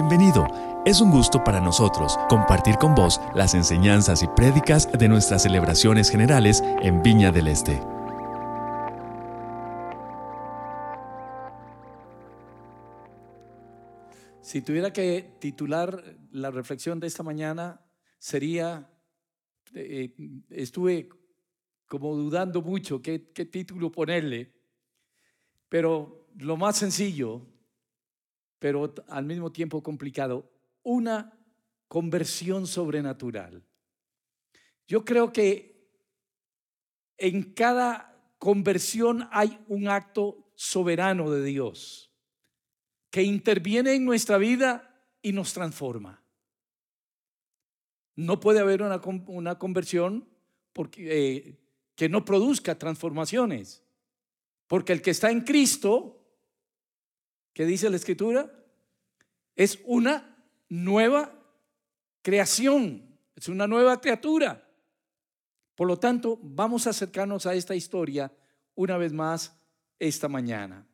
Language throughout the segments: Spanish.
Bienvenido. Es un gusto para nosotros compartir con vos las enseñanzas y prédicas de nuestras celebraciones generales en Viña del Este. Si tuviera que titular la reflexión de esta mañana, sería, eh, estuve como dudando mucho qué, qué título ponerle, pero lo más sencillo, pero al mismo tiempo complicado, una conversión sobrenatural. Yo creo que en cada conversión hay un acto soberano de Dios que interviene en nuestra vida y nos transforma. No puede haber una, conversión eh, que no produzca transformaciones, porque el que está en Cristo ¿Qué dice la escritura? Es una nueva creación, es una nueva criatura. Por lo tanto, vamos a acercarnos a esta historia una vez más esta mañana.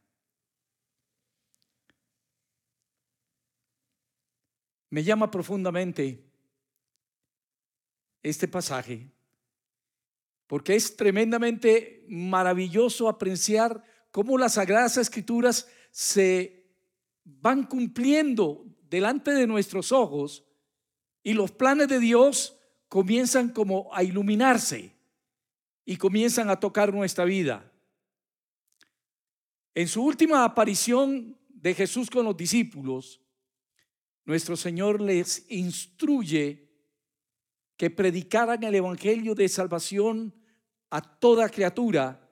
Me llama profundamente este pasaje porque es tremendamente maravilloso apreciar cómo las sagradas escrituras se van cumpliendo delante de nuestros ojos y los planes de Dios comienzan como a iluminarse y comienzan a tocar nuestra vida. En su última aparición de Jesús con los discípulos, nuestro Señor les instruye que predicaran el Evangelio de salvación a toda criatura,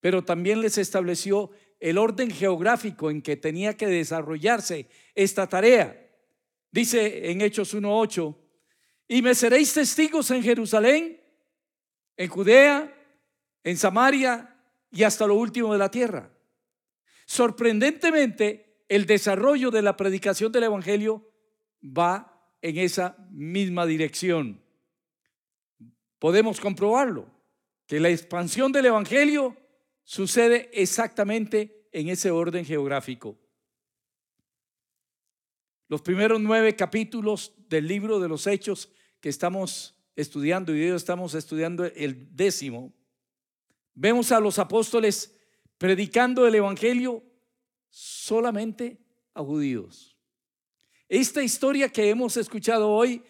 pero también les estableció el orden geográfico en que tenía que desarrollarse esta tarea. Dice en Hechos 1.8, y me seréis testigos en Jerusalén, en Judea, en Samaria y hasta lo último de la tierra. Sorprendentemente, el desarrollo de la predicación del Evangelio va en esa misma dirección. Podemos comprobarlo, que la expansión del Evangelio sucede exactamente en ese orden geográfico. Los primeros nueve capítulos del libro de los Hechos que estamos estudiando, y hoy estamos estudiando el décimo, vemos a los apóstoles predicando el Evangelio solamente a judíos. Esta historia que hemos escuchado hoy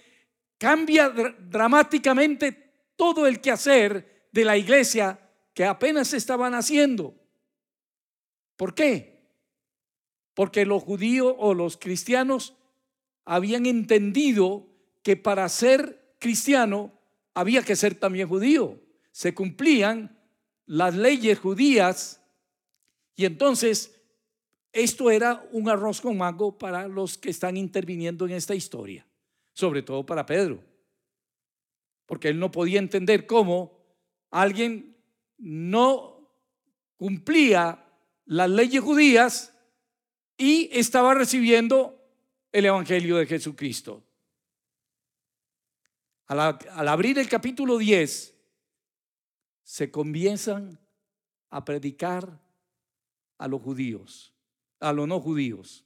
cambia dramáticamente todo el quehacer de la iglesia que apenas estaban haciendo. ¿Por qué? Porque los judíos o los cristianos habían entendido que para ser cristiano había que ser también judío. Se cumplían las leyes judías y entonces esto era un arroz con mango para los que están interviniendo en esta historia, sobre todo para Pedro, porque él no podía entender cómo alguien no cumplía las leyes judías y estaba recibiendo el Evangelio de Jesucristo. Al, abrir el capítulo 10, se comienzan a predicar a los judíos, a los no judíos.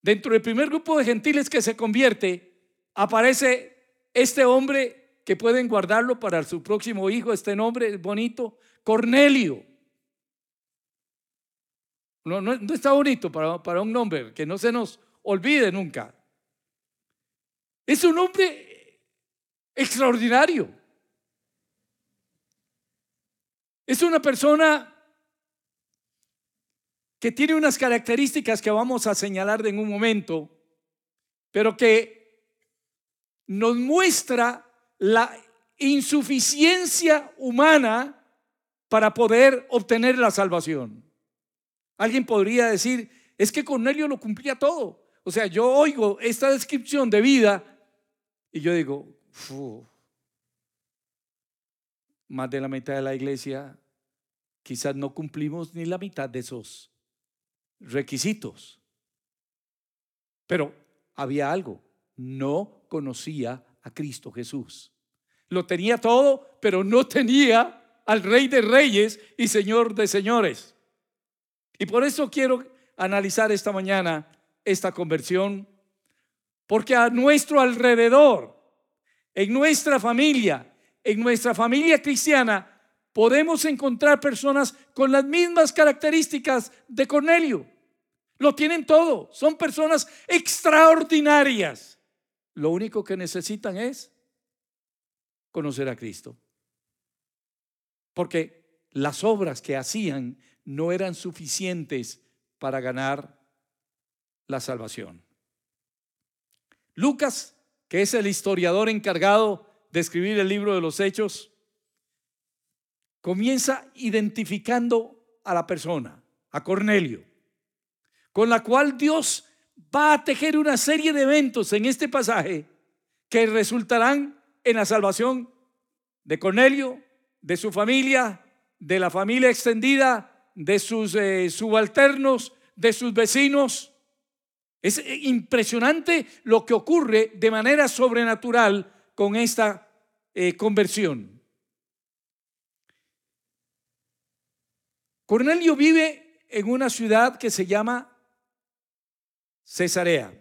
Dentro del primer grupo de gentiles que se convierte, aparece este hombre que pueden guardarlo para su próximo hijo, este nombre es bonito, Cornelio. No, no, está bonito para, para un nombre, que no se nos olvide nunca. Es un hombre extraordinario. Es una persona que tiene unas características que vamos a señalar en un momento, pero que nos muestra la insuficiencia humana para poder obtener la salvación. Alguien podría decir, es que Cornelio lo cumplía todo. O sea, yo oigo esta descripción de vida y yo digo, más de la mitad de la iglesia quizás no cumplimos ni la mitad de esos requisitos. Pero había algo, no conocía a Cristo Jesús. Lo tenía todo, pero no tenía al Rey de Reyes y Señor de Señores. Y por eso quiero analizar esta mañana esta conversión Porque a nuestro alrededor, en nuestra familia, en nuestra familia cristiana, podemos encontrar personas con las mismas características de Cornelio. Lo tienen todo. Son personas extraordinarias. Lo único que necesitan es conocer a Cristo. Porque las obras que hacían no eran suficientes para ganar la salvación. Lucas, que es el historiador encargado de escribir el libro de los hechos, comienza identificando a la persona, a Cornelio, con la cual Dios va a tejer una serie de eventos en este pasaje que resultarán en la salvación de Cornelio, de su familia, de la familia extendida, de sus eh, subalternos, de sus vecinos. Es eh, impresionante lo que ocurre de manera sobrenatural con esta eh, conversión. Cornelio vive en una ciudad que se llama Cesarea,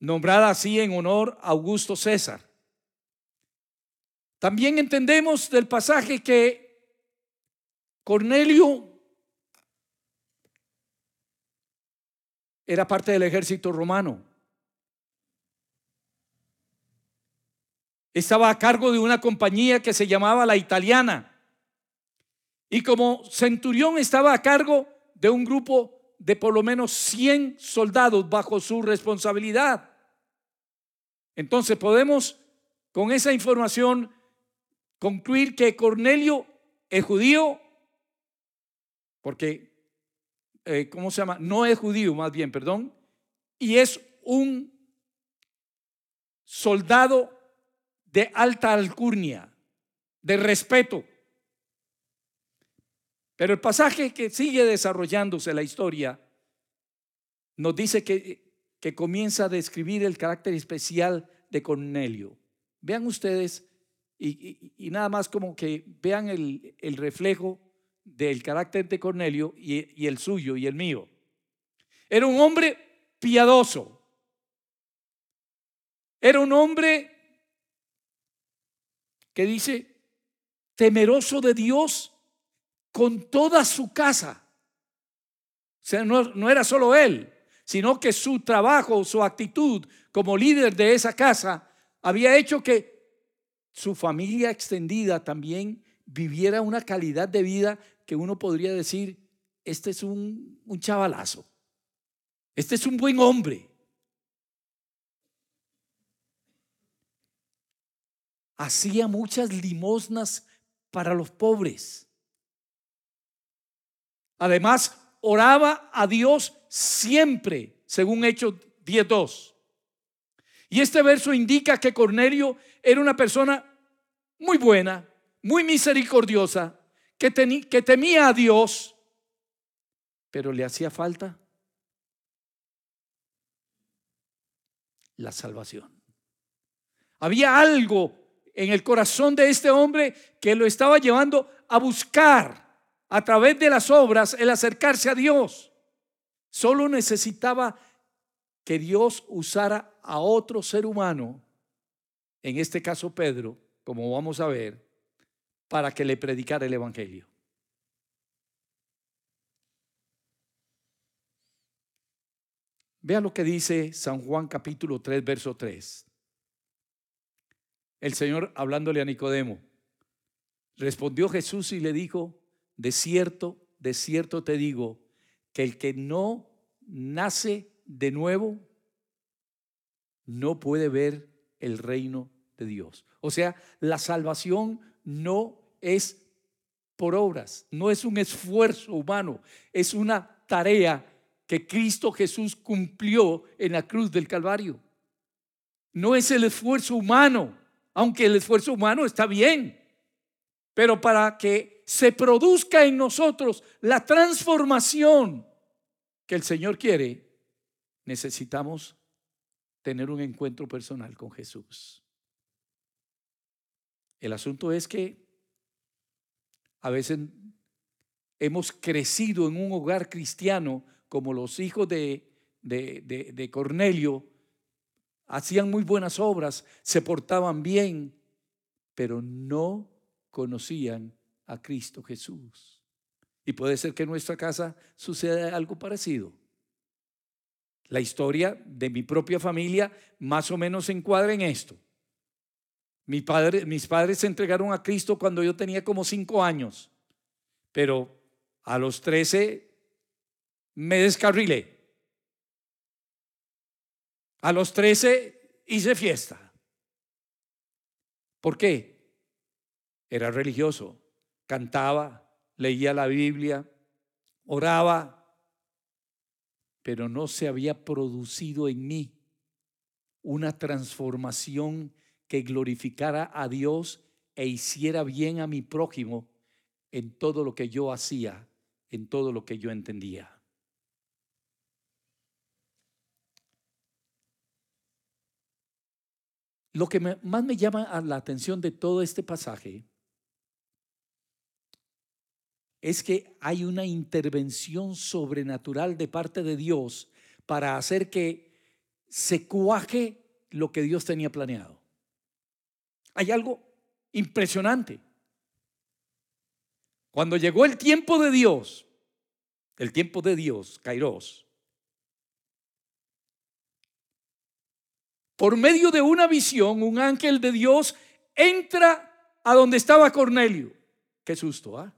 nombrada así en honor a Augusto César. También entendemos del pasaje que Cornelio era parte del ejército romano. Estaba a cargo de una compañía que se llamaba la italiana. Y como centurión estaba a cargo de un grupo de por lo menos 100 soldados bajo su responsabilidad. Entonces podemos con esa información concluir que Cornelio es judío, porque eh, ¿cómo se llama? No es judío, más bien, perdón, y es un soldado de alta alcurnia, de respeto. Pero el pasaje que sigue desarrollándose la historia nos dice que, que comienza a describir el carácter especial de Cornelio. Vean ustedes, y, nada más como que vean el, el reflejo del carácter de Cornelio y, el suyo y el mío. Era un hombre piadoso. Era un hombre que dice, temeroso de Dios con toda su casa. O sea, no, era solo él, sino que su trabajo, su actitud como líder de esa casa había hecho que su familia extendida también viviera una calidad de vida que uno podría decir, este es un, un chavalazo, este es un buen hombre. Hacía muchas limosnas para los pobres. Además, oraba a Dios siempre, según Hechos 10.2. Y este verso indica que Cornelio era una persona muy buena, muy misericordiosa, que, que temía a Dios, pero le hacía falta la salvación. Había algo en el corazón de este hombre que lo estaba llevando a buscar a través de las obras el acercarse a Dios. Solo necesitaba que Dios usara a otro ser humano, en este caso Pedro, como vamos a ver, para que le predicara el Evangelio. Vea lo que dice San Juan capítulo 3, verso 3. El Señor hablándole a Nicodemo, respondió Jesús y le dijo, de cierto, de cierto te digo, que el que no nace de nuevo no puede ver el reino de Dios. O sea, la salvación no es por obras, no es un esfuerzo humano, es una tarea que Cristo Jesús cumplió en la cruz del Calvario. No es el esfuerzo humano, aunque el esfuerzo humano está bien, pero para que se produzca en nosotros la transformación que el Señor quiere, necesitamos tener un encuentro personal con Jesús. El asunto es que a veces hemos crecido en un hogar cristiano como los hijos de, de, de Cornelio hacían muy buenas obras, se portaban bien, pero no conocían a Cristo Jesús. Y puede ser que en nuestra casa suceda algo parecido. La historia de mi propia familia más o menos se encuadra en esto. Mi padre, mis padres se entregaron a Cristo cuando yo tenía como cinco años, pero a los trece me descarrilé. A los trece hice fiesta. ¿Por qué? Era religioso, cantaba, leía la Biblia, oraba, pero no se había producido en mí una transformación que glorificara a Dios e hiciera bien a mi prójimo en todo lo que yo hacía, en todo lo que yo entendía. Lo que más me llama la atención de todo este pasaje es que hay una intervención sobrenatural de parte de Dios para hacer que se cuaje lo que Dios tenía planeado. Hay algo impresionante. Cuando llegó el tiempo de Dios, el tiempo de Dios, Kairos, por medio de una visión, un ángel de Dios entra a donde estaba Cornelio. Qué susto, ¿ah?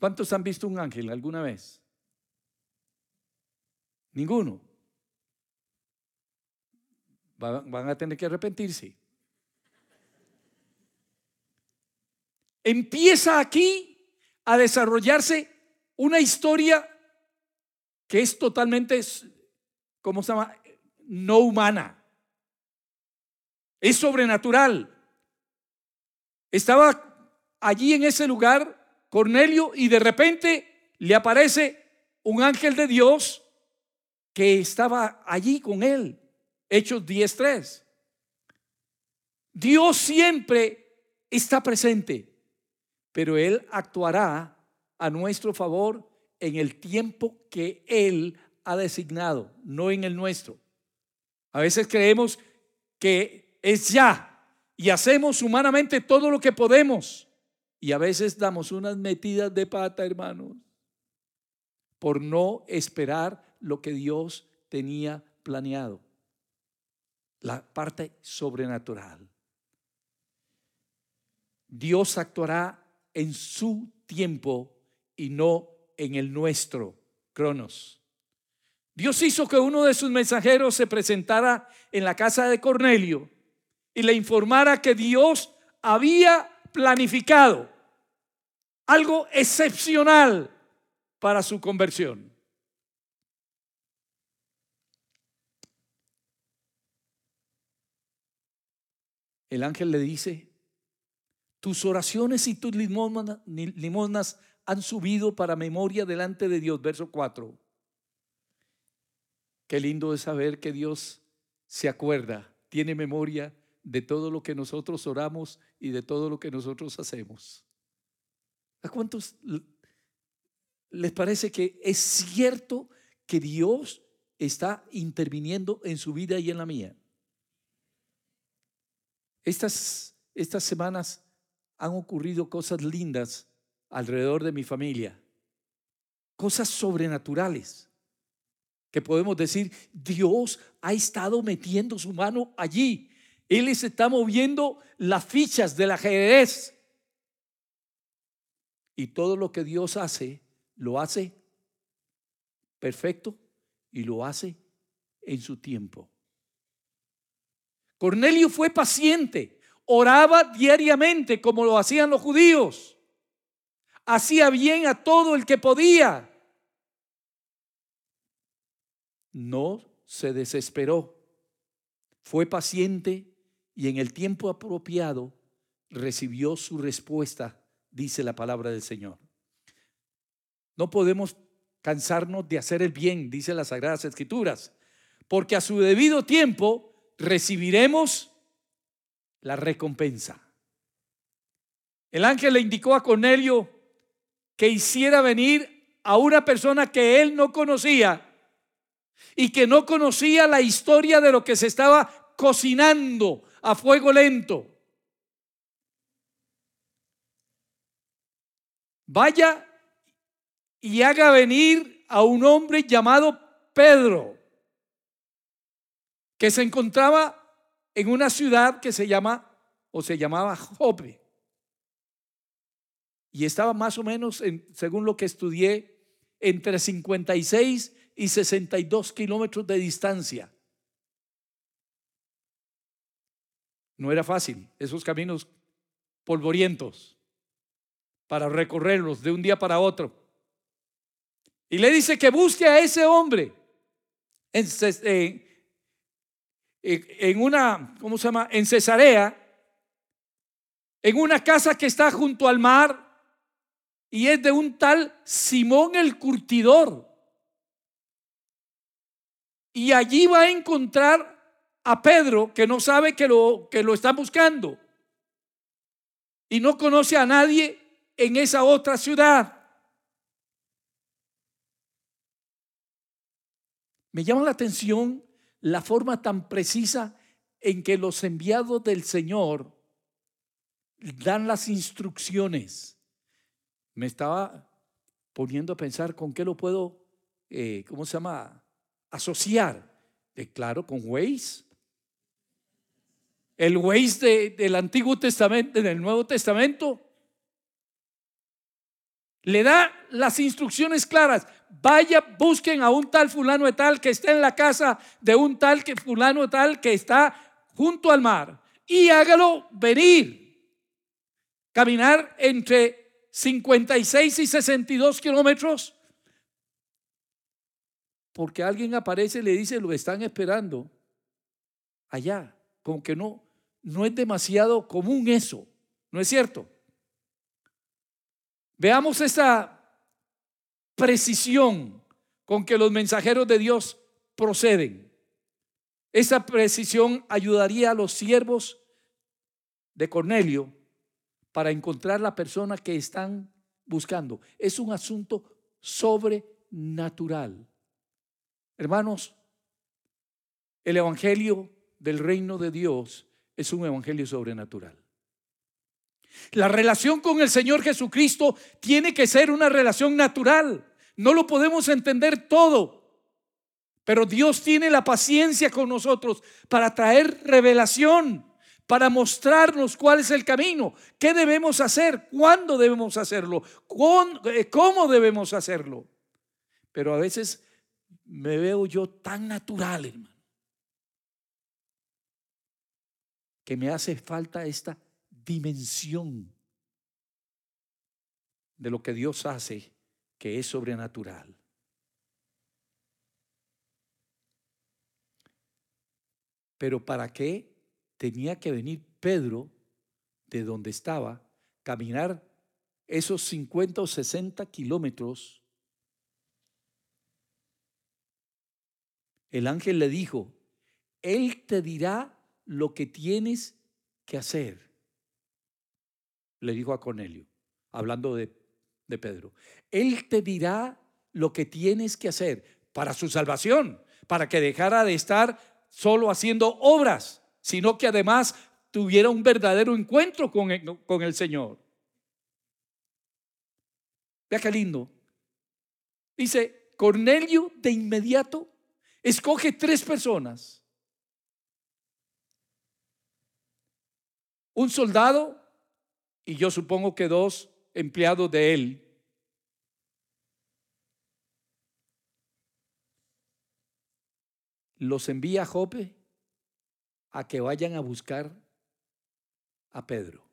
¿Cuántos han visto un ángel alguna vez? Ninguno. Van a tener que arrepentirse. Empieza aquí a desarrollarse una historia que es totalmente, ¿cómo se llama? No humana. Es sobrenatural. Estaba allí en ese lugar Cornelio y de repente le aparece un ángel de Dios que estaba allí con él. Hechos 10.3. Dios siempre está presente, pero Él actuará a nuestro favor en el tiempo que Él ha designado, no en el nuestro. A veces creemos que es ya y hacemos humanamente todo lo que podemos. Y a veces damos unas metidas de pata, hermanos, por no esperar lo que Dios tenía planeado. La parte sobrenatural. Dios actuará en su tiempo y no en el nuestro, Cronos. Dios hizo que uno de sus mensajeros se presentara en la casa de Cornelio y le informara que Dios había planificado, algo excepcional para su conversión. El ángel le dice, tus oraciones y tus limosnas han subido para memoria delante de Dios. Verso 4. Qué lindo es saber que Dios se acuerda, tiene memoria de todo lo que nosotros oramos y de todo lo que nosotros hacemos. ¿A cuántos les parece que es cierto que Dios está interviniendo en su vida y en la mía? Estas, estas semanas han ocurrido cosas lindas alrededor de mi familia, cosas sobrenaturales que podemos decir, Dios ha estado metiendo su mano allí él les está moviendo las fichas del ajedrez. Y todo lo que Dios hace, lo hace perfecto y lo hace en su tiempo. Cornelio fue paciente, oraba diariamente como lo hacían los judíos. Hacía bien a todo el que podía. No se desesperó. Fue paciente y en el tiempo apropiado recibió su respuesta, dice la palabra del Señor. No podemos cansarnos de hacer el bien, dice las Sagradas Escrituras, porque a su debido tiempo recibiremos la recompensa. El ángel le indicó a Cornelio que hiciera venir a una persona que él no conocía y que no conocía la historia de lo que se estaba cocinando a fuego lento. Vaya y haga venir a un hombre llamado Pedro, que se encontraba en una ciudad que se llama o se llamaba Jope. Y estaba más o menos, según lo que estudié, entre 56 y 62 kilómetros de distancia. No era fácil esos caminos polvorientos para recorrerlos de un día para otro. Y le dice que busque a ese hombre en, en una, ¿cómo se llama? En Cesarea, en una casa que está junto al mar y es de un tal Simón el curtidor. Y allí va a encontrar a Pedro que no sabe que lo, que lo está buscando y no conoce a nadie en esa otra ciudad. Me llama la atención la forma tan precisa en que los enviados del Señor dan las instrucciones. Me estaba poniendo a pensar con qué lo puedo, eh, ¿cómo se llama? Asociar. Claro, con Waze. El Waze del Antiguo Testamento, del Nuevo Testamento. Le da las instrucciones claras. Vaya, busquen a un tal fulano de tal que está en la casa de un tal que fulano de tal que está junto al mar. Y hágalo venir. Caminar entre 56 y 62 kilómetros. Porque alguien aparece y le dice, lo están esperando allá. Como que no, no es demasiado común eso. ¿No es cierto? Veamos esa precisión con que los mensajeros de Dios proceden. Esa precisión ayudaría a los siervos de Cornelio para encontrar la persona que están buscando. Es un asunto sobrenatural. Hermanos, el Evangelio del reino de Dios es un Evangelio sobrenatural. La relación con el Señor Jesucristo tiene que ser una relación natural. No lo podemos entender todo. Pero Dios tiene la paciencia con nosotros para traer revelación, para mostrarnos cuál es el camino, qué debemos hacer, cuándo debemos hacerlo, eh, cómo debemos hacerlo. Pero a veces me veo yo tan natural, hermano, que me hace falta esta dimensión de lo que Dios hace que es sobrenatural. Pero ¿para qué tenía que venir Pedro de donde estaba, caminar esos 50 o 60 kilómetros? El ángel le dijo, Él te dirá lo que tienes que hacer le dijo a Cornelio, hablando de, de Pedro, Él te dirá lo que tienes que hacer para su salvación, para que dejara de estar solo haciendo obras, sino que además tuviera un verdadero encuentro con el, con el Señor. Vea qué lindo. Dice, Cornelio de inmediato escoge tres personas. Un soldado y yo supongo que dos empleados de él. Los envía a Jope a que vayan a buscar a Pedro.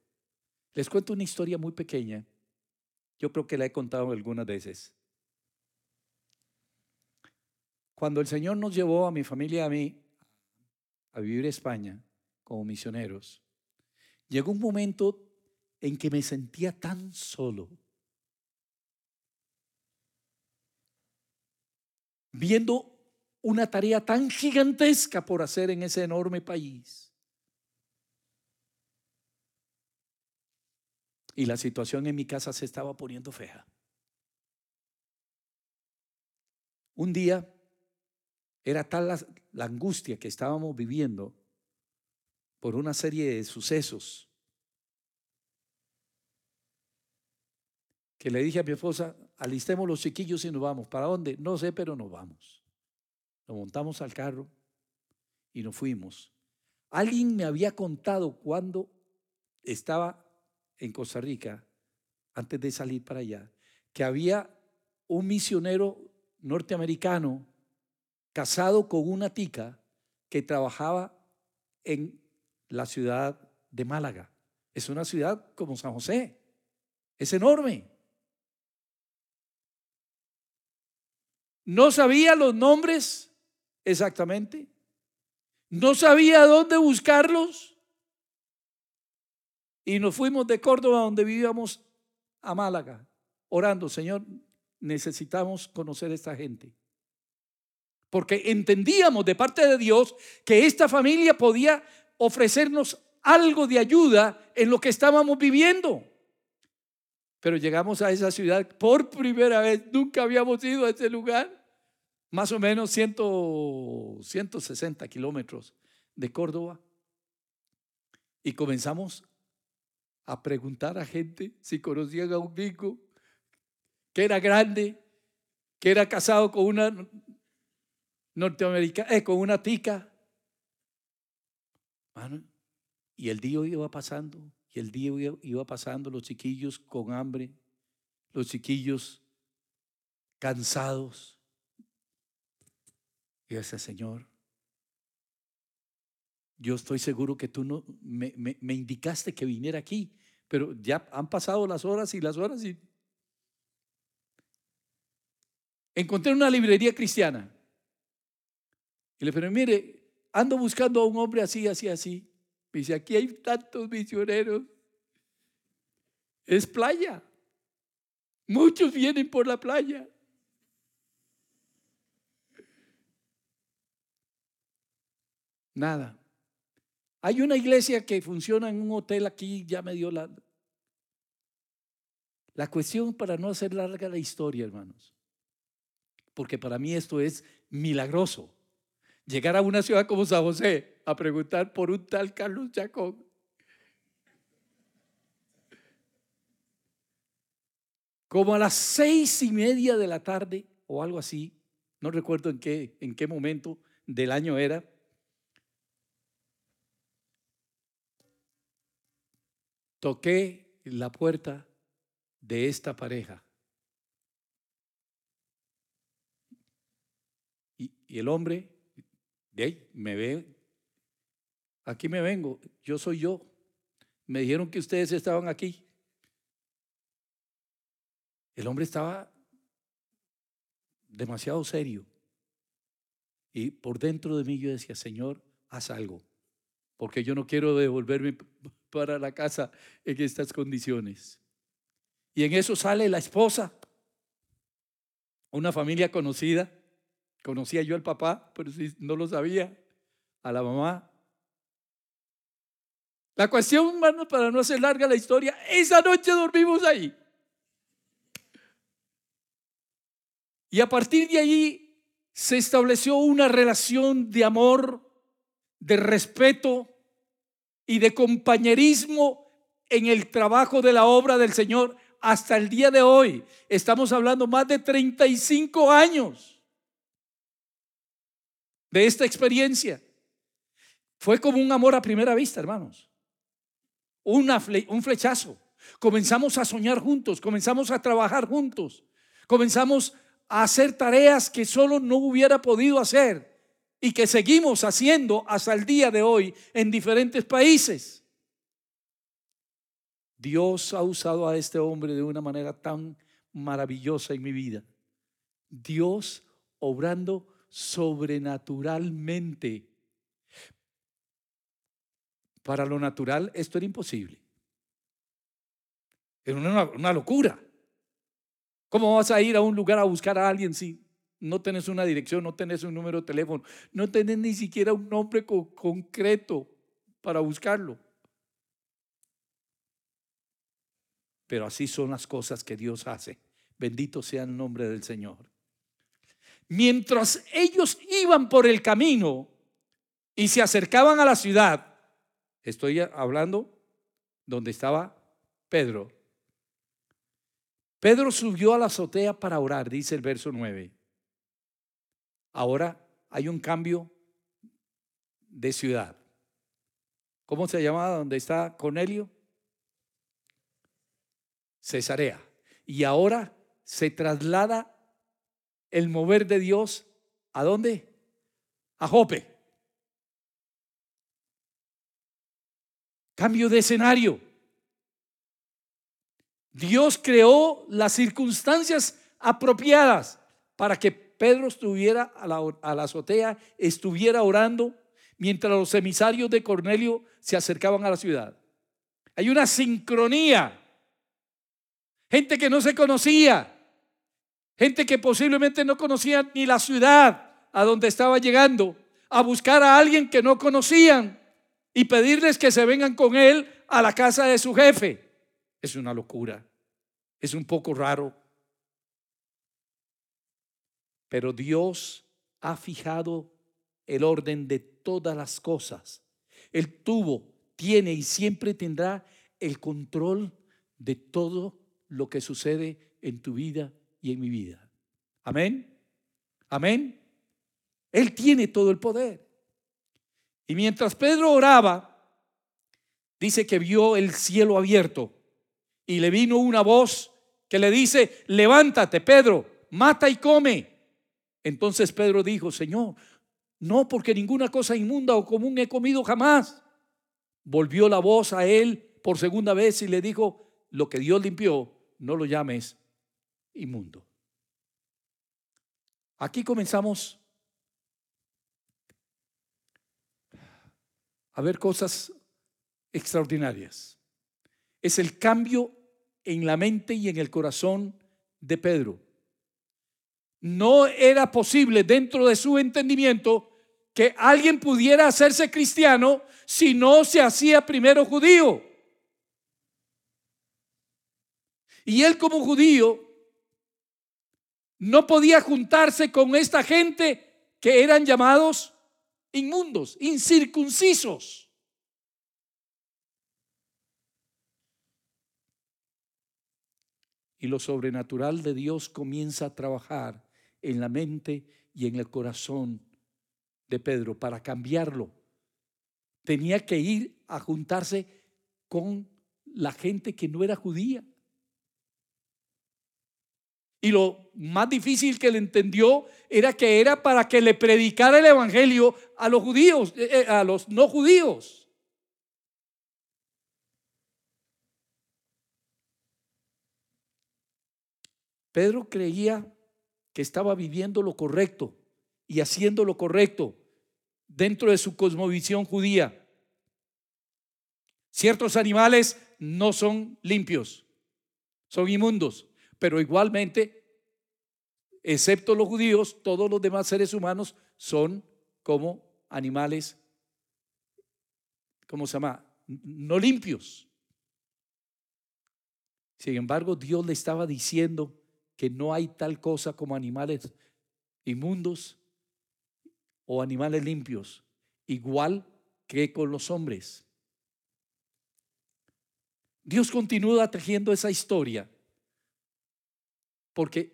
Les cuento una historia muy pequeña. Yo creo que la he contado algunas veces. Cuando el Señor nos llevó a mi familia y a mí a vivir en España como misioneros, llegó un momento en que me sentía tan solo. Viendo una tarea tan gigantesca por hacer en ese enorme país. Y la situación en mi casa se estaba poniendo fea. Un día Era tal la, angustia que estábamos viviendo por una serie de sucesos que le dije a mi esposa, alistemos los chiquillos y nos vamos. ¿Para dónde? No sé, pero nos vamos. Nos montamos al carro y nos fuimos. Alguien me había contado cuando estaba en Costa Rica, antes de salir para allá, que había un misionero norteamericano casado con una tica que trabajaba en la ciudad de Málaga. Es una ciudad como San José. Es enorme. No sabía los nombres exactamente. No sabía dónde buscarlos. Y nos fuimos de Córdoba, donde vivíamos, a Málaga, orando, Señor, necesitamos conocer a esta gente. Porque entendíamos de parte de Dios que esta familia podía ofrecernos algo de ayuda en lo que estábamos viviendo. Pero llegamos a esa ciudad por primera vez, nunca habíamos ido a ese lugar, más o menos 100, 160 kilómetros de Córdoba. Y comenzamos a preguntar a gente si conocían a un nico que era grande, que era casado con una norteamericana, eh, con una tica. Y el día iba pasando, y el día iba pasando, los chiquillos con hambre, los chiquillos cansados. Y ese Señor, yo estoy seguro que tú no me, indicaste que viniera aquí, pero ya han pasado las horas y las horas y encontré una librería cristiana. Y le dije, mire, ando buscando a un hombre así, así, así. Dice, aquí hay tantos misioneros. Es playa. Muchos vienen por la playa. Nada. Hay una iglesia que funciona en un hotel aquí, ya me dio la... La cuestión para no hacer larga la historia, hermanos, porque para mí esto es milagroso. Llegar a una ciudad como San José a preguntar por un tal Carlos Jacob. Como a las seis y media de la tarde o algo así, no recuerdo en qué, en qué momento del año era, toqué la puerta de esta pareja. Y, el hombre, de ahí, me ve, aquí me vengo, yo soy yo. Me dijeron que ustedes estaban aquí. El hombre estaba demasiado serio. Y por dentro de mí yo decía, Señor, haz algo, porque yo no quiero devolverme para la casa en estas condiciones. Y en eso sale la esposa, una familia conocida. Conocía yo al papá, pero no lo sabía, a la mamá. La cuestión, hermano, para no hacer larga la historia, esa noche dormimos ahí. Y a partir de allí se estableció una relación de amor, de respeto, y de compañerismo en el trabajo de la obra del Señor hasta el día de hoy. Estamos hablando más de 35 años de esta experiencia. Fue como un amor a primera vista, hermanos. Un flechazo. Comenzamos a soñar juntos, comenzamos a trabajar juntos, comenzamos a hacer tareas que solo no hubiera podido hacer y que seguimos haciendo hasta el día de hoy en diferentes países. Dios ha usado a este hombre de una manera tan maravillosa en mi vida. Dios obrando sobrenaturalmente. Para lo natural esto era imposible. Era una, una locura. ¿Cómo vas a ir a un lugar a buscar a alguien si no tenés una dirección, no tenés un número de teléfono, no tenés ni siquiera un nombre concreto para buscarlo. Pero así son las cosas que Dios hace. Bendito sea el nombre del Señor. Mientras ellos iban por el camino y se acercaban a la ciudad, estoy hablando donde estaba Pedro. Pedro subió a la azotea para orar, dice el verso 9. Ahora hay un cambio de ciudad. ¿Cómo se llamaba donde está Cornelio? Cesarea. Y ahora se traslada el mover de Dios a dónde? A Jope. Cambio de escenario. Dios creó las circunstancias apropiadas para que Pedro estuviera a la, a la, azotea, estuviera orando, mientras los emisarios de Cornelio se acercaban a la ciudad. Hay una sincronía. Gente que no se conocía, gente que posiblemente no conocía ni la ciudad a donde estaba llegando, a buscar a alguien que no conocían y pedirles que se vengan con él a la casa de su jefe. Es una locura, es un poco raro. Pero Dios ha fijado el orden de todas las cosas. Él tuvo, tiene y siempre tendrá el control de todo lo que sucede en tu vida y en mi vida. Amén. Amén. Él tiene todo el poder. Y mientras Pedro oraba, dice que vio el cielo abierto y le vino una voz que le dice, levántate, Pedro, mata y come. Entonces Pedro dijo, Señor, no porque ninguna cosa inmunda o común he comido jamás. Volvió la voz a él por segunda vez y le dijo, lo que Dios limpió, no lo llames inmundo. Aquí comenzamos a ver cosas extraordinarias. Es el cambio en la mente y en el corazón de Pedro no era posible dentro de su entendimiento que alguien pudiera hacerse cristiano si no se hacía primero judío. Y él como judío no podía juntarse con esta gente que eran llamados inmundos, incircuncisos. Y lo sobrenatural de Dios comienza a trabajar en la mente y en el corazón de Pedro para cambiarlo. Tenía que ir a juntarse con la gente que no era judía. Y lo más difícil que le entendió era que era para que le predicara el evangelio a los judíos, eh, eh, a los no judíos. Pedro creía que estaba viviendo lo correcto y haciendo lo correcto dentro de su cosmovisión judía. Ciertos animales no son limpios, son inmundos, pero igualmente, excepto los judíos, todos los demás seres humanos son como animales, ¿cómo se llama? No limpios. Sin embargo, Dios le estaba diciendo que no hay tal cosa como animales inmundos o animales limpios, igual que con los hombres. Dios continúa tejiendo esa historia porque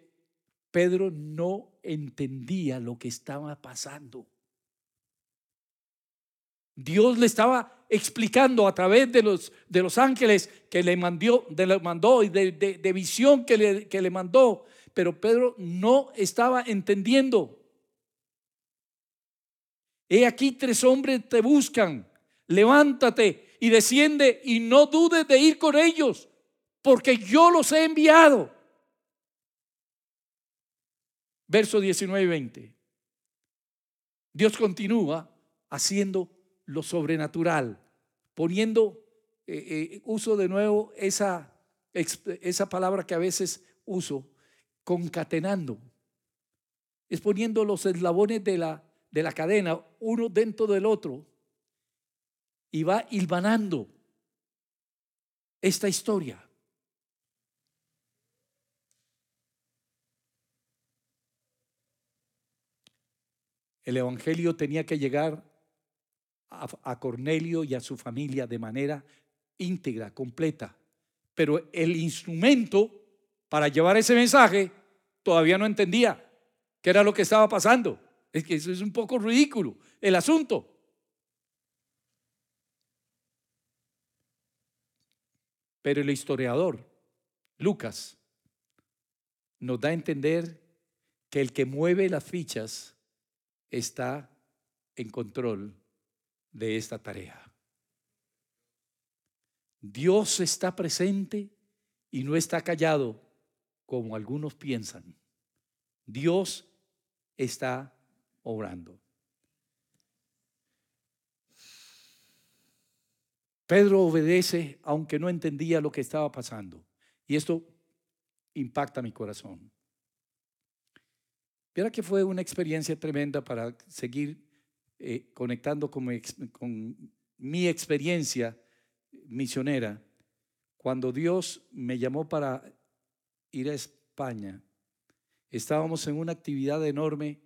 Pedro no entendía lo que estaba pasando. Dios le estaba explicando a través de los, de los ángeles que le mandó, de le mandó y de, de, visión que le, que le mandó, pero Pedro no estaba entendiendo. He aquí tres hombres te buscan, levántate y desciende y no dudes de ir con ellos, porque yo los he enviado. Verso 19 y 20. Dios continúa haciendo lo sobrenatural, poniendo, eh, eh, uso de nuevo esa, esa palabra que a veces uso, concatenando. Es poniendo los eslabones de la, de la cadena uno dentro del otro y va hilvanando esta historia. El Evangelio tenía que llegar a, Cornelio y a su familia de manera íntegra, completa. Pero el instrumento para llevar ese mensaje todavía no entendía qué era lo que estaba pasando. Es que eso es un poco ridículo, el asunto. Pero el historiador, Lucas, nos da a entender que el que mueve las fichas está en control de esta tarea. Dios está presente y no está callado como algunos piensan. Dios está obrando. Pedro obedece aunque no entendía lo que estaba pasando. Y esto impacta mi corazón. Mira que fue una experiencia tremenda para seguir eh, conectando con mi, experiencia misionera. Cuando Dios me llamó para ir a España, estábamos en una actividad enorme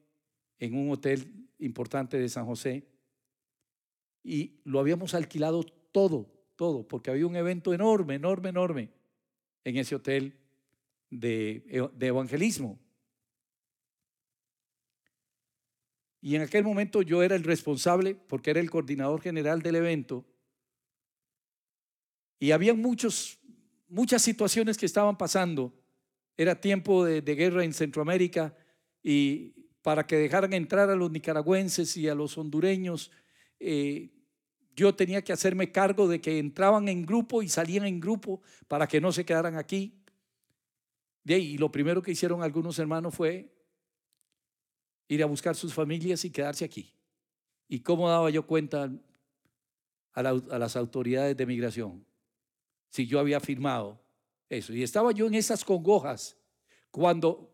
en un hotel importante de San José y lo habíamos alquilado todo, todo, porque había un evento enorme, enorme, enorme en ese hotel de evangelismo. Y en aquel momento yo era el responsable porque era el coordinador general del evento. Y había muchos, muchas situaciones que estaban pasando. Era tiempo de, guerra en Centroamérica y para que dejaran entrar a los nicaragüenses y a los hondureños, eh, yo tenía que hacerme cargo de que entraban en grupo y salían en grupo para que no se quedaran aquí. Y lo primero que hicieron algunos hermanos fue ir a buscar sus familias y quedarse aquí. ¿Y cómo daba yo cuenta a, las autoridades de migración? Si yo había firmado eso. Y estaba yo en esas congojas cuando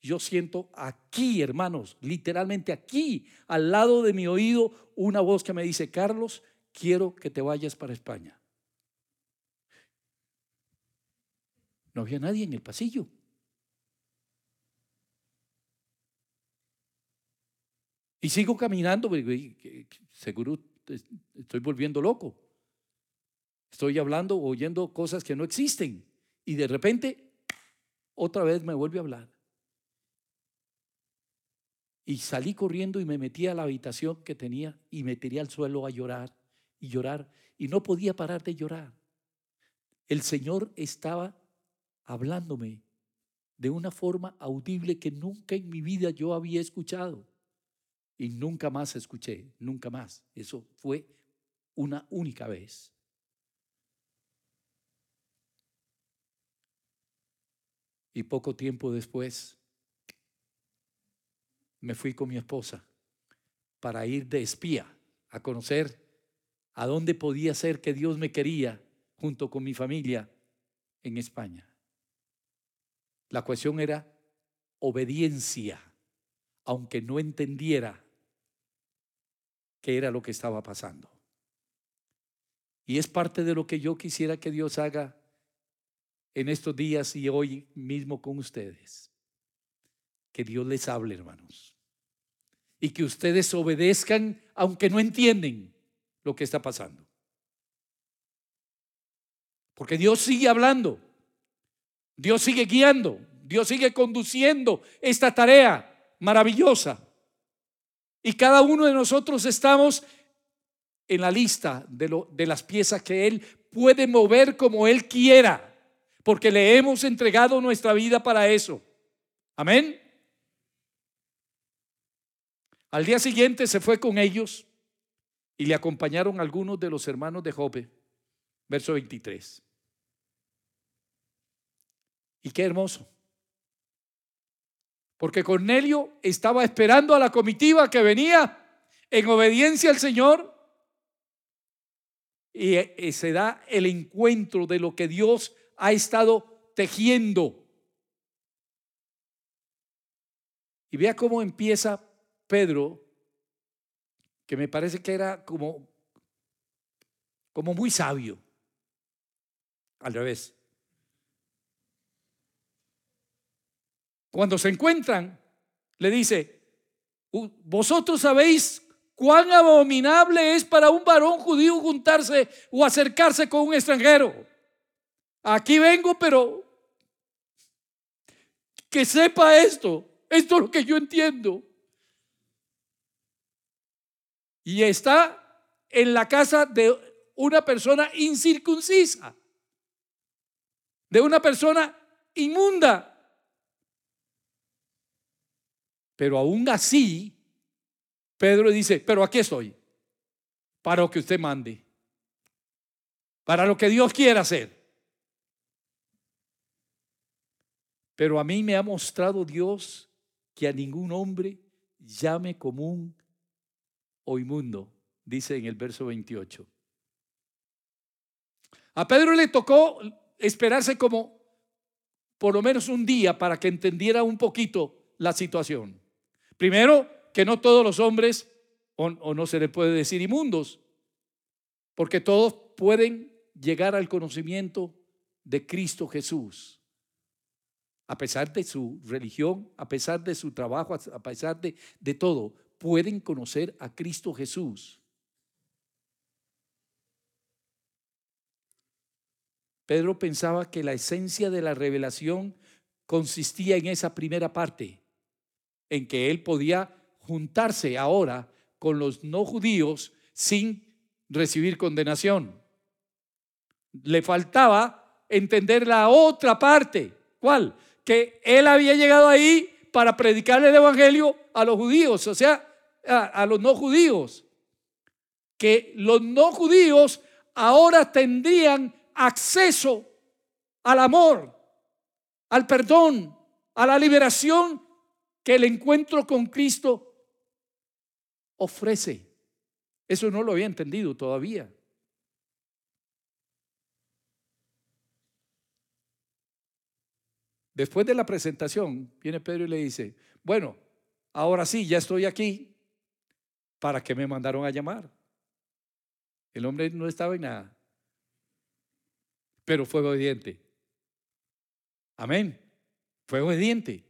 yo siento aquí, hermanos, literalmente aquí, al lado de mi oído, una voz que me dice, Carlos, quiero que te vayas para España. No había nadie en el pasillo. Y sigo caminando, seguro estoy volviendo loco. Estoy hablando, oyendo cosas que no existen. Y de repente, otra vez me vuelve a hablar. Y salí corriendo y me metí a la habitación que tenía y me tiré al suelo a llorar y llorar. Y no podía parar de llorar. El Señor estaba hablándome de una forma audible que nunca en mi vida yo había escuchado. Y nunca más escuché, nunca más. Eso fue una única vez. Y poco tiempo después me fui con mi esposa para ir de espía a conocer a dónde podía ser que Dios me quería junto con mi familia en España. La cuestión era obediencia, aunque no entendiera qué era lo que estaba pasando. Y es parte de lo que yo quisiera que Dios haga en estos días y hoy mismo con ustedes. Que Dios les hable, hermanos. Y que ustedes obedezcan aunque no entienden lo que está pasando. Porque Dios sigue hablando. Dios sigue guiando. Dios sigue conduciendo esta tarea maravillosa. Y cada uno de nosotros estamos en la lista de, lo, de las piezas que Él puede mover como Él quiera, porque le hemos entregado nuestra vida para eso. Amén. Al día siguiente se fue con ellos y le acompañaron algunos de los hermanos de Jope. Verso 23. Y qué hermoso. Porque Cornelio estaba esperando a la comitiva que venía en obediencia al Señor. Y eh, se da el encuentro de lo que Dios ha estado tejiendo. Y vea cómo empieza Pedro, que me parece que era como, como muy sabio. Al revés. Cuando se encuentran, le dice, vosotros sabéis cuán abominable es para un varón judío juntarse o acercarse con un extranjero. Aquí vengo, pero que sepa esto. Esto es lo que yo entiendo. Y está en la casa de una persona incircuncisa, de una persona inmunda. Pero aún así, Pedro dice, pero aquí estoy, para lo que usted mande, para lo que Dios quiera hacer. Pero a mí me ha mostrado Dios que a ningún hombre llame común o inmundo, dice en el verso 28. A Pedro le tocó esperarse como por lo menos un día para que entendiera un poquito la situación. Primero, que no todos los hombres, o, no se le puede decir inmundos, porque todos pueden llegar al conocimiento de Cristo Jesús. A pesar de su religión, a pesar de su trabajo, a pesar de, de todo, pueden conocer a Cristo Jesús. Pedro pensaba que la esencia de la revelación consistía en esa primera parte, en que él podía juntarse ahora con los no judíos sin recibir condenación. Le faltaba entender la otra parte. ¿Cuál? Que él había llegado ahí para predicarle el Evangelio a los judíos, o sea, a, los no judíos. Que los no judíos ahora tendrían acceso al amor, al perdón, a la liberación que el encuentro con Cristo ofrece. Eso no lo había entendido todavía. Después de la presentación, viene Pedro y le dice, bueno, ahora sí, ya estoy aquí. ¿Para qué me mandaron a llamar? El hombre no estaba en nada, pero fue obediente. Amén. Fue obediente.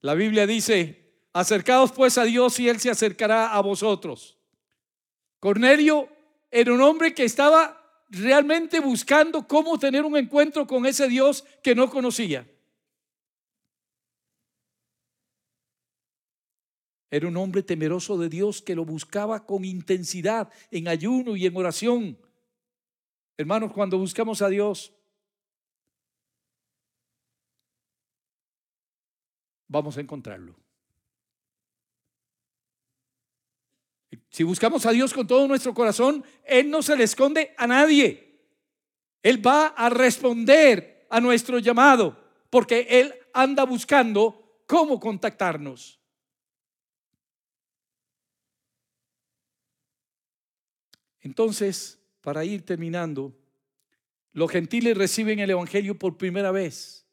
La Biblia dice, Acercaos pues a Dios y Él se acercará a vosotros. Cornelio era un hombre que estaba realmente buscando cómo tener un encuentro con ese Dios que no conocía. Era un hombre temeroso de Dios que lo buscaba con intensidad en ayuno y en oración. Hermanos, cuando buscamos a Dios, vamos a encontrarlo. Si buscamos a Dios con todo nuestro corazón, Él no se le esconde a nadie. Él va a responder a nuestro llamado, porque Él anda buscando cómo contactarnos. Entonces, para ir terminando, los gentiles reciben el Evangelio por primera vez.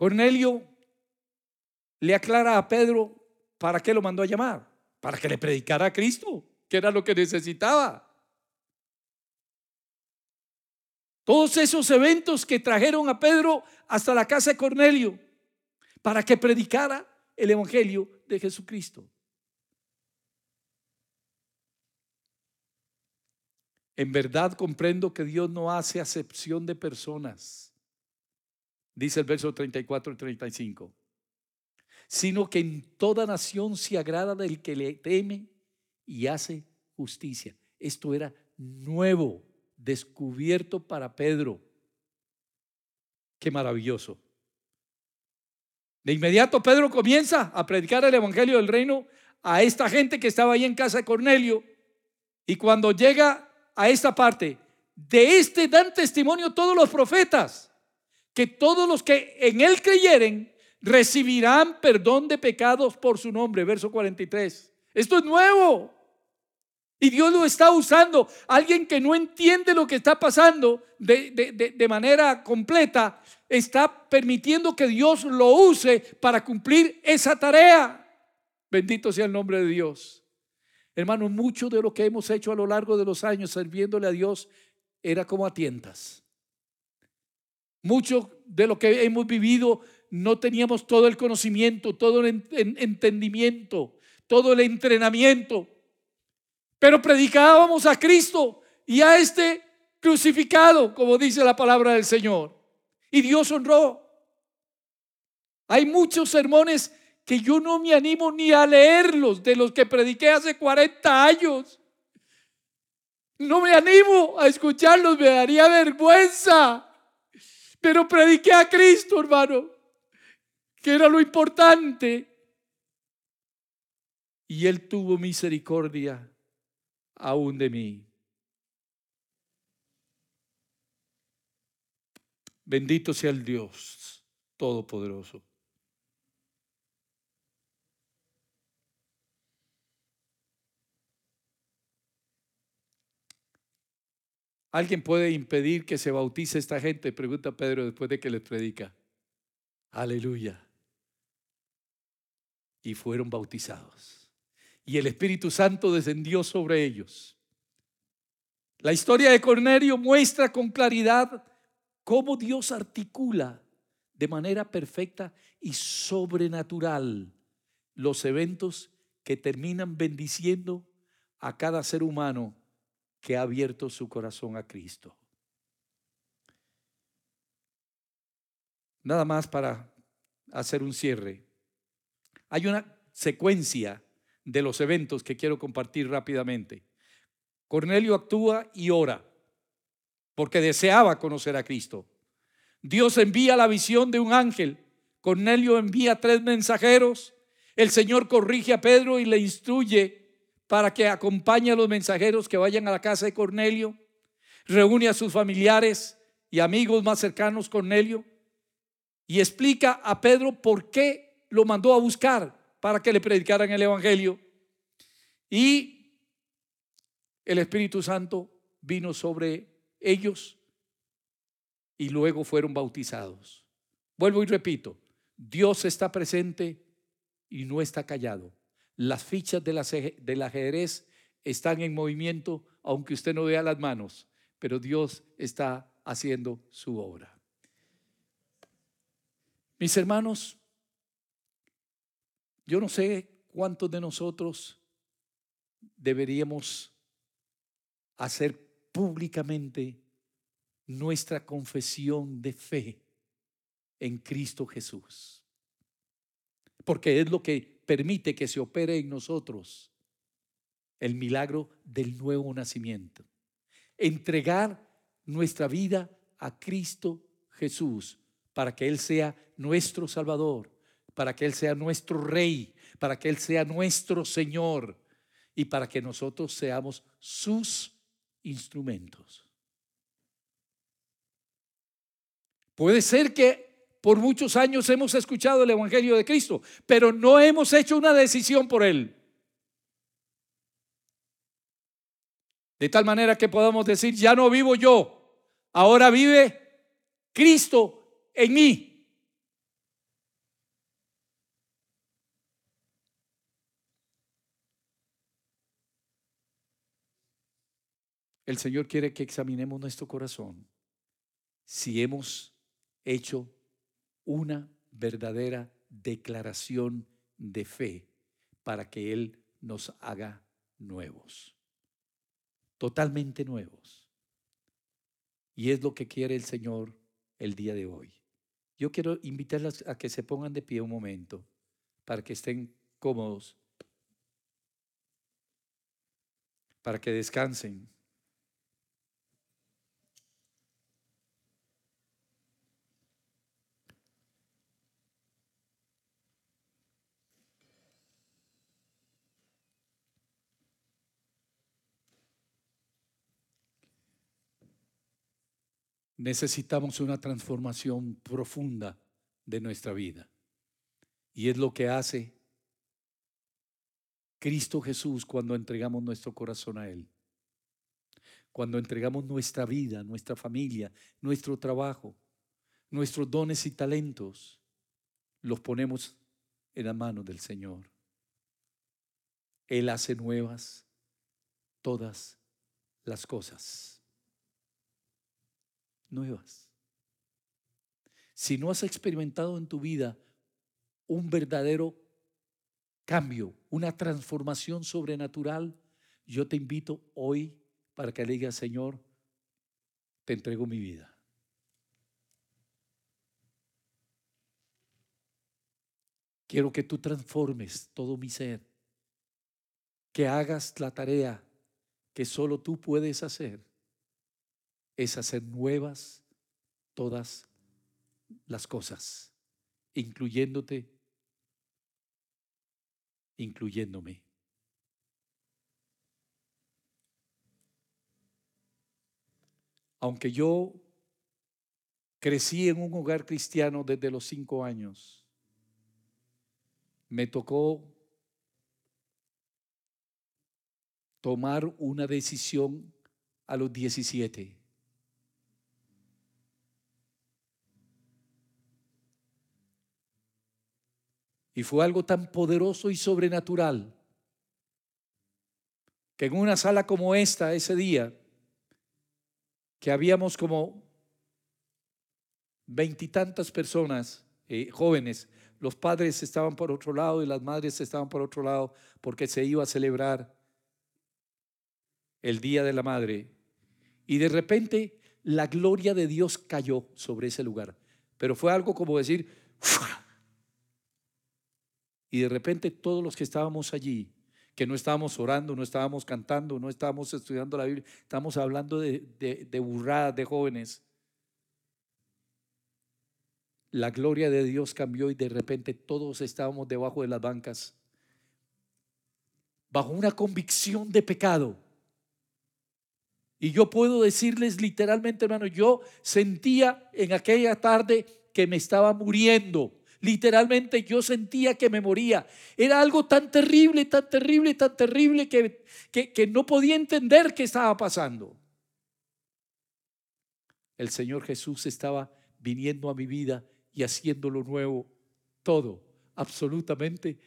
Cornelio le aclara a Pedro ¿Para qué lo mandó a llamar? Para que le predicara a Cristo, que era lo que necesitaba. Todos esos eventos que trajeron a Pedro hasta la casa de Cornelio, para que predicara el Evangelio de Jesucristo. En verdad comprendo que Dios no hace acepción de personas, dice el verso 34 y 35 sino que en toda nación se agrada del que le teme y hace justicia. Esto era nuevo, descubierto para Pedro. Qué maravilloso. De inmediato Pedro comienza a predicar el Evangelio del Reino a esta gente que estaba ahí en casa de Cornelio. Y cuando llega a esta parte, de este dan testimonio todos los profetas, que todos los que en él creyeren recibirán perdón de pecados por su nombre. Verso 43. Esto es nuevo. Y Dios lo está usando. Alguien que no entiende lo que está pasando de, de, manera completa, está permitiendo que Dios lo use para cumplir esa tarea. Bendito sea el nombre de Dios. Hermano, mucho de lo que hemos hecho a lo largo de los años sirviéndole a Dios era como a tientas. Mucho de lo que hemos vivido no teníamos todo el conocimiento, todo el entendimiento, todo el entrenamiento, pero predicábamos a Cristo y a este crucificado, como dice la palabra del Señor. Y Dios honró. Hay muchos sermones que yo no me animo ni a leerlos de los que prediqué hace 40 años. No me animo a escucharlos, me daría vergüenza. Pero prediqué a Cristo, hermano, que era lo importante. Y Él tuvo misericordia aún de mí. Bendito sea el Dios Todopoderoso. ¿Alguien puede impedir que se bautice esta gente? Pregunta Pedro después de que les predica. Aleluya. Y fueron bautizados. Y el Espíritu Santo descendió sobre ellos. La historia de Cornelio muestra con claridad cómo Dios articula de manera perfecta y sobrenatural los eventos que terminan bendiciendo a cada ser humano que ha abierto su corazón a Cristo. Nada más para hacer un cierre. Hay una secuencia de los eventos que quiero compartir rápidamente. Cornelio actúa y ora porque deseaba conocer a Cristo. Dios envía la visión de un ángel. Cornelio envía tres mensajeros. El Señor corrige a Pedro y le instruye para que acompañe a los mensajeros que vayan a la casa de Cornelio, reúne a sus familiares y amigos más cercanos Cornelio y explica a Pedro por qué lo mandó a buscar para que le predicaran el Evangelio. Y el Espíritu Santo vino sobre ellos y luego fueron bautizados. Vuelvo y repito, Dios está presente y no está callado. Las fichas del ajedrez están en movimiento, aunque usted no vea las manos, pero Dios está haciendo su obra. Mis hermanos, yo no sé cuántos de nosotros deberíamos hacer públicamente nuestra confesión de fe en Cristo Jesús. Porque es lo que permite que se opere en nosotros el milagro del nuevo nacimiento. Entregar nuestra vida a Cristo Jesús para que Él sea nuestro Salvador, para que Él sea nuestro Rey, para que Él sea nuestro Señor y para que nosotros seamos sus instrumentos. Puede ser que por muchos años hemos escuchado el Evangelio de Cristo, pero no hemos hecho una decisión por Él. De tal manera que podamos decir, ya no vivo yo, ahora vive Cristo en mí. El Señor quiere que examinemos nuestro corazón si hemos hecho una verdadera declaración de fe para que Él nos haga nuevos, totalmente nuevos. Y es lo que quiere el Señor el día de hoy. Yo quiero invitarlas a que se pongan de pie un momento para que estén cómodos, para que descansen. Necesitamos una transformación profunda de nuestra vida. Y es lo que hace Cristo Jesús cuando entregamos nuestro corazón a Él. Cuando entregamos nuestra vida, nuestra familia, nuestro trabajo, nuestros dones y talentos, los ponemos en las manos del Señor. Él hace nuevas todas las cosas nuevas. si no has experimentado en tu vida un verdadero cambio, una transformación sobrenatural, yo te invito hoy para que le digas, Señor, te entrego mi vida. Quiero que tú transformes todo mi ser, que hagas la tarea que solo tú puedes hacer, es hacer nuevas todas las cosas, incluyéndote, incluyéndome. Aunque yo crecí en un hogar cristiano desde los cinco años, me tocó tomar una decisión a los 17. Y fue algo tan poderoso y sobrenatural que en una sala como esta, ese día, que habíamos como veintitantas personas, eh, jóvenes, los padres estaban por otro lado y las madres estaban por otro lado porque se iba a celebrar el Día de la Madre. Y de repente la gloria de Dios cayó sobre ese lugar. Pero fue algo como decir, y de repente todos los que estábamos allí, que no estábamos orando, no estábamos cantando, no estábamos estudiando la Biblia, estábamos hablando de, de, de burradas de jóvenes. La gloria de Dios cambió y de repente todos estábamos debajo de las bancas, bajo una convicción de pecado. Y yo puedo decirles literalmente, hermano, yo sentía en aquella tarde que me estaba muriendo Literalmente yo sentía que me moría. Era algo tan terrible, tan terrible, tan terrible que, que, no podía entender qué estaba pasando. El Señor Jesús estaba viniendo a mi vida y haciéndolo nuevo. Todo, absolutamente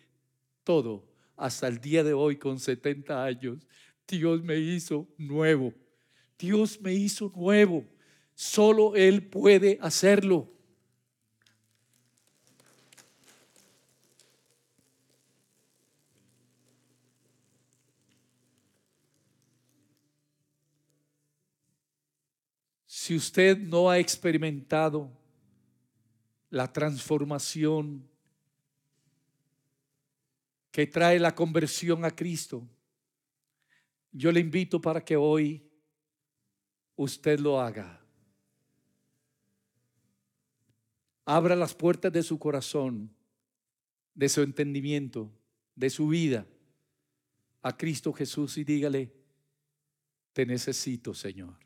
todo. Hasta el día de hoy con 70 años, Dios me hizo nuevo. Dios me hizo nuevo. Solo Él puede hacerlo. Si usted no ha experimentado la transformación que trae la conversión a Cristo, yo le invito para que hoy usted lo haga. Abra las puertas de su corazón, de su entendimiento, de su vida a Cristo Jesús y dígale, te necesito, Señor.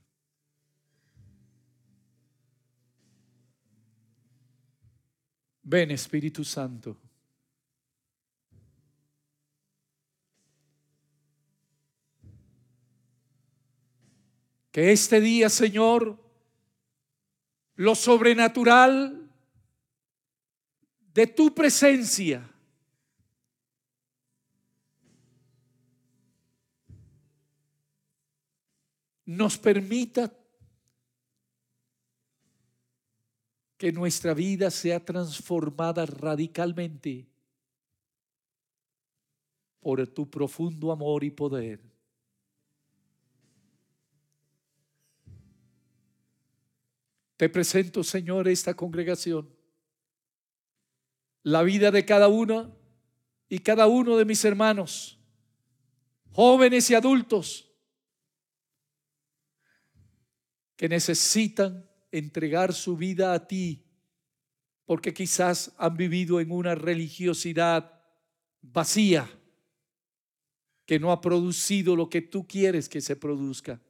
Ven Espíritu Santo. Que este día, Señor, lo sobrenatural de tu presencia nos permita que nuestra vida sea transformada radicalmente por tu profundo amor y poder. Te presento, Señor, esta congregación, la vida de cada uno y cada uno de mis hermanos, jóvenes y adultos, que necesitan entregar su vida a ti, porque quizás han vivido en una religiosidad vacía que no ha producido lo que tú quieres que se produzca.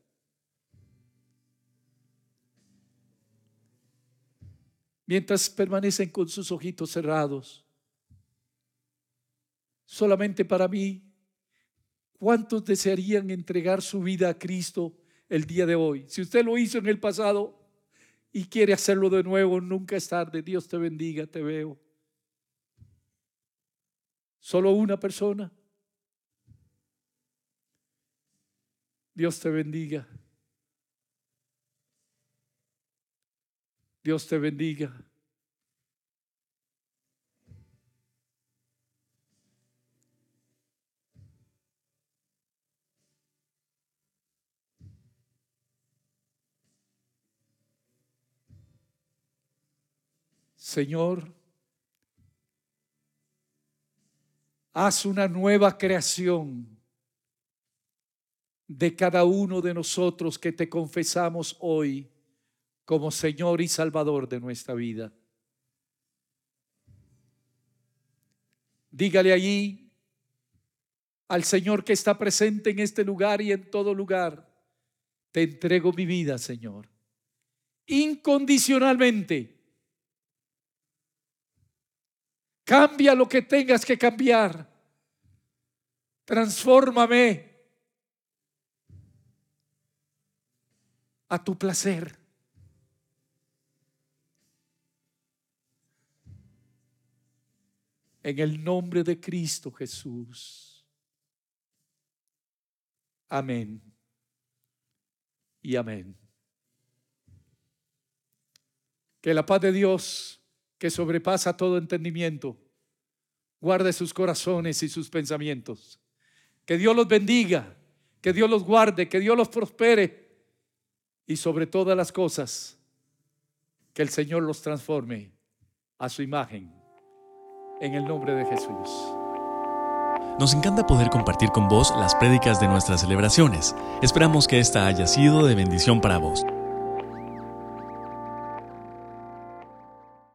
Mientras permanecen con sus ojitos cerrados, solamente para mí, ¿cuántos desearían entregar su vida a Cristo el día de hoy? Si usted lo hizo en el pasado, y quiere hacerlo de nuevo, nunca es tarde. Dios te bendiga, te veo. Solo una persona. Dios te bendiga. Dios te bendiga. Señor, haz una nueva creación de cada uno de nosotros que te confesamos hoy como Señor y Salvador de nuestra vida. Dígale allí al Señor que está presente en este lugar y en todo lugar, te entrego mi vida, Señor, incondicionalmente. Cambia lo que tengas que cambiar. Transfórmame a tu placer. En el nombre de Cristo Jesús. Amén. Y amén. Que la paz de Dios, que sobrepasa todo entendimiento, guarde sus corazones y sus pensamientos. Que Dios los bendiga, que Dios los guarde, que Dios los prospere y sobre todas las cosas, que el Señor los transforme a su imagen. En el nombre de Jesús. Nos encanta poder compartir con vos las prédicas de nuestras celebraciones. Esperamos que esta haya sido de bendición para vos.